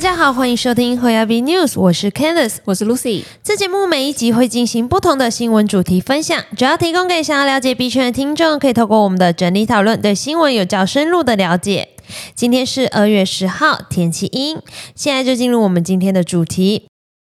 大家好，欢迎收听 h o y a B News，我是 Candice，我是 Lucy。这节目每一集会进行不同的新闻主题分享，主要提供给想要了解 B 圈的听众，可以透过我们的整理讨论，对新闻有较深入的了解。今天是二月十号，天气阴。现在就进入我们今天的主题。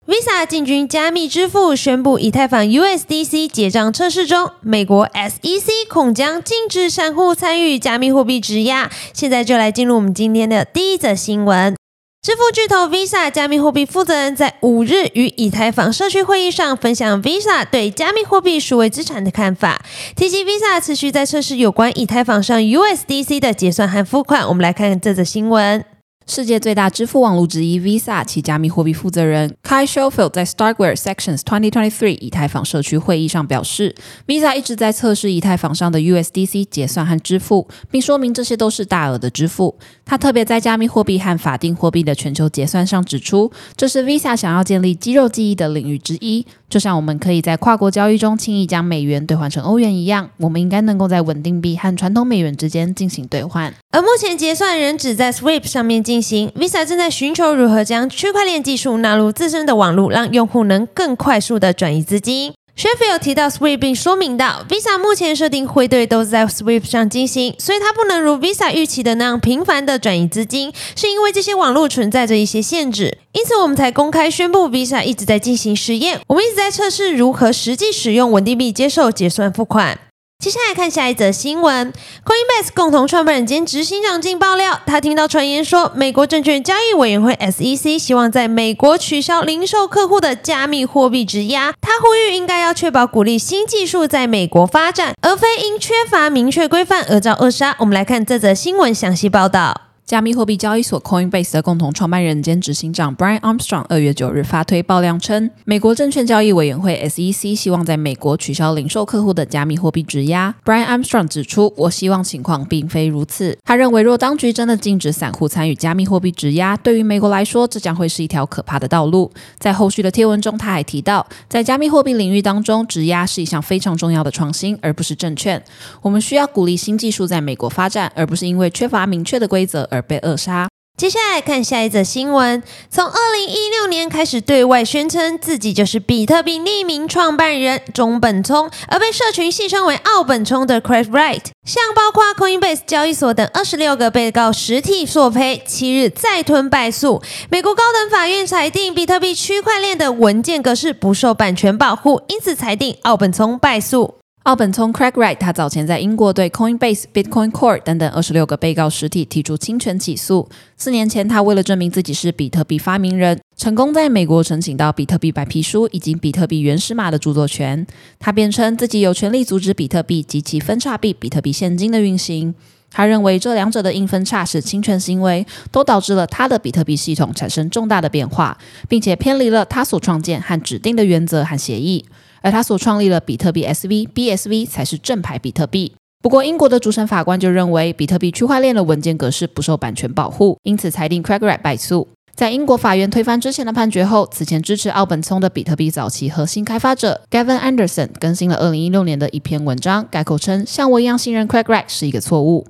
Visa 进军加密支付，宣布以太坊 USDC 结账测试中。美国 SEC 恐将禁止散户参与加密货币质押。现在就来进入我们今天的第一则新闻。支付巨头 Visa 加密货币负责人在五日与以太坊社区会议上分享 Visa 对加密货币数位资产的看法，提及 Visa 持续在测试有关以太坊上 USDC 的结算和付款。我们来看这则新闻。世界最大支付网络之一 Visa 其加密货币负责人 Kai Schofield 在 Starkware Sections 2023以太坊社区会议上表示，Visa 一直在测试以太坊上的 USDC 结算和支付，并说明这些都是大额的支付。他特别在加密货币和法定货币的全球结算上指出，这是 Visa 想要建立肌肉记忆的领域之一。就像我们可以在跨国交易中轻易将美元兑换成欧元一样，我们应该能够在稳定币和传统美元之间进行兑换。而目前结算仍只在 Swift 上面进行，Visa 正在寻求如何将区块链技术纳入自身的网络，让用户能更快速的转移资金。Sheffield 提到 Swift 并说明到，Visa 目前设定汇兑都是在 Swift 上进行，所以它不能如 Visa 预期的那样频繁的转移资金，是因为这些网络存在着一些限制，因此我们才公开宣布 Visa 一直在进行实验，我们一直在测试如何实际使用稳定币接受结算付款。接下来看下一则新闻，Coinbase 共同创办人兼执行长竟爆料，他听到传言说，美国证券交易委员会 SEC 希望在美国取消零售客户的加密货币质押。他呼吁应该要确保鼓励新技术在美国发展，而非因缺乏明确规范而遭扼杀。我们来看这则新闻详细报道。加密货币交易所 Coinbase 的共同创办人兼执行长 Brian Armstrong 二月九日发推爆料称，美国证券交易委员会 SEC 希望在美国取消零售客户的加密货币质押。Brian Armstrong 指出，我希望情况并非如此。他认为，若当局真的禁止散户参与加密货币质押，对于美国来说，这将会是一条可怕的道路。在后续的贴文中，他还提到，在加密货币领域当中，质押是一项非常重要的创新，而不是证券。我们需要鼓励新技术在美国发展，而不是因为缺乏明确的规则而。被扼杀。接下来看下一则新闻。从二零一六年开始对外宣称自己就是比特币匿名创办人中本聪，而被社群戏称为“奥本聪”的 Craig Wright，向包括 Coinbase 交易所等二十六个被告实体索赔，七日再吞败诉。美国高等法院裁定比特币区块链的文件格式不受版权保护，因此裁定奥本聪败诉。奥本聪 Craig Wright，他早前在英国对 Coinbase、Bitcoin Core 等等二十六个被告实体提出侵权起诉。四年前，他为了证明自己是比特币发明人，成功在美国申请到比特币白皮书以及比特币原始码的著作权。他辩称自己有权利阻止比特币及其分叉币比特币现金的运行。他认为这两者的硬分叉是侵权行为，都导致了他的比特币系统产生重大的变化，并且偏离了他所创建和指定的原则和协议。而他所创立的比特币 SV、BSV 才是正牌比特币。不过，英国的主审法官就认为比特币区块链的文件格式不受版权保护，因此裁定 Craigright 败诉。在英国法院推翻之前的判决后，此前支持奥本聪的比特币早期核心开发者 Gavin Anderson 更新了2016年的一篇文章，改口称像我一样信任 Craigright 是一个错误。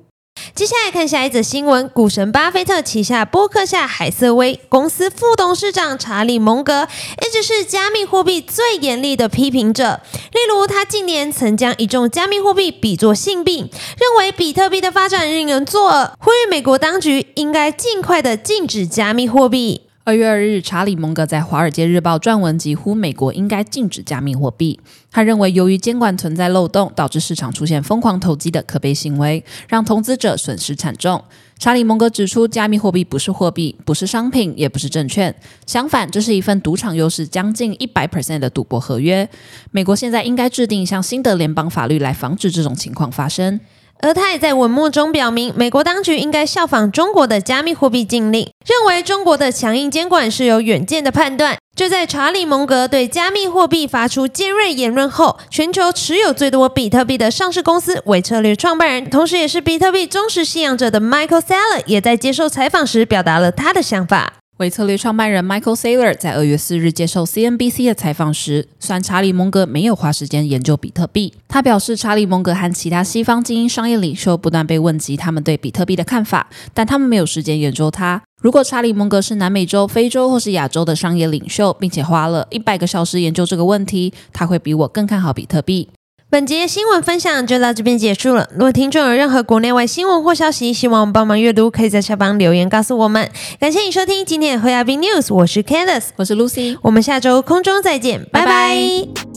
接下来看下一则新闻：股神巴菲特旗下波克夏海瑟威公司副董事长查理蒙格一直是加密货币最严厉的批评者。例如，他近年曾将一众加密货币比作性病，认为比特币的发展令人作呕，呼吁美国当局应该尽快的禁止加密货币。二月二日，查理蒙格在《华尔街日报》撰文，疾呼美国应该禁止加密货币。他认为，由于监管存在漏洞，导致市场出现疯狂投机的可悲行为，让投资者损失惨重。查理蒙格指出，加密货币不是货币，不是商品，也不是证券。相反，这是一份赌场优势将近一百 percent 的赌博合约。美国现在应该制定一项新的联邦法律来防止这种情况发生。而他也在文末中表明，美国当局应该效仿中国的加密货币禁令，认为中国的强硬监管是有远见的判断。就在查理蒙格对加密货币发出尖锐言论后，全球持有最多比特币的上市公司为策略创办人，同时也是比特币忠实信仰者的 Michael Saylor 也在接受采访时表达了他的想法。为策略创办人 Michael Saylor 在二月四日接受 CNBC 的采访时，虽然查理·蒙格没有花时间研究比特币，他表示，查理·蒙格和其他西方精英商业领袖不断被问及他们对比特币的看法，但他们没有时间研究它。如果查理·蒙格是南美洲、非洲或是亚洲的商业领袖，并且花了一百个小时研究这个问题，他会比我更看好比特币。本节新闻分享就到这边结束了。如果听众有任何国内外新闻或消息，希望我们帮忙阅读，可以在下方留言告诉我们。感谢你收听今天的 y a b News，我是 Candice，我是 Lucy，我们下周空中再见，拜拜。